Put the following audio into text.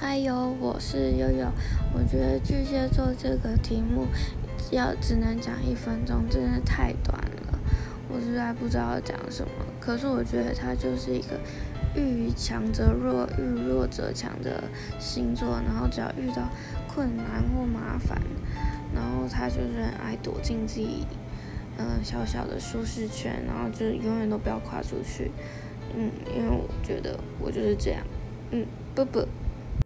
还有我是悠悠，我觉得巨蟹座这个题目要只能讲一分钟，真的太短了，我实在不知道讲什么。可是我觉得他就是一个遇强则弱，遇弱则强的星座，然后只要遇到困难或麻烦，然后他就是很爱躲进自己嗯、小小的舒适圈，然后就永远都不要跨出去。嗯，因为我觉得我就是这样。嗯，不不。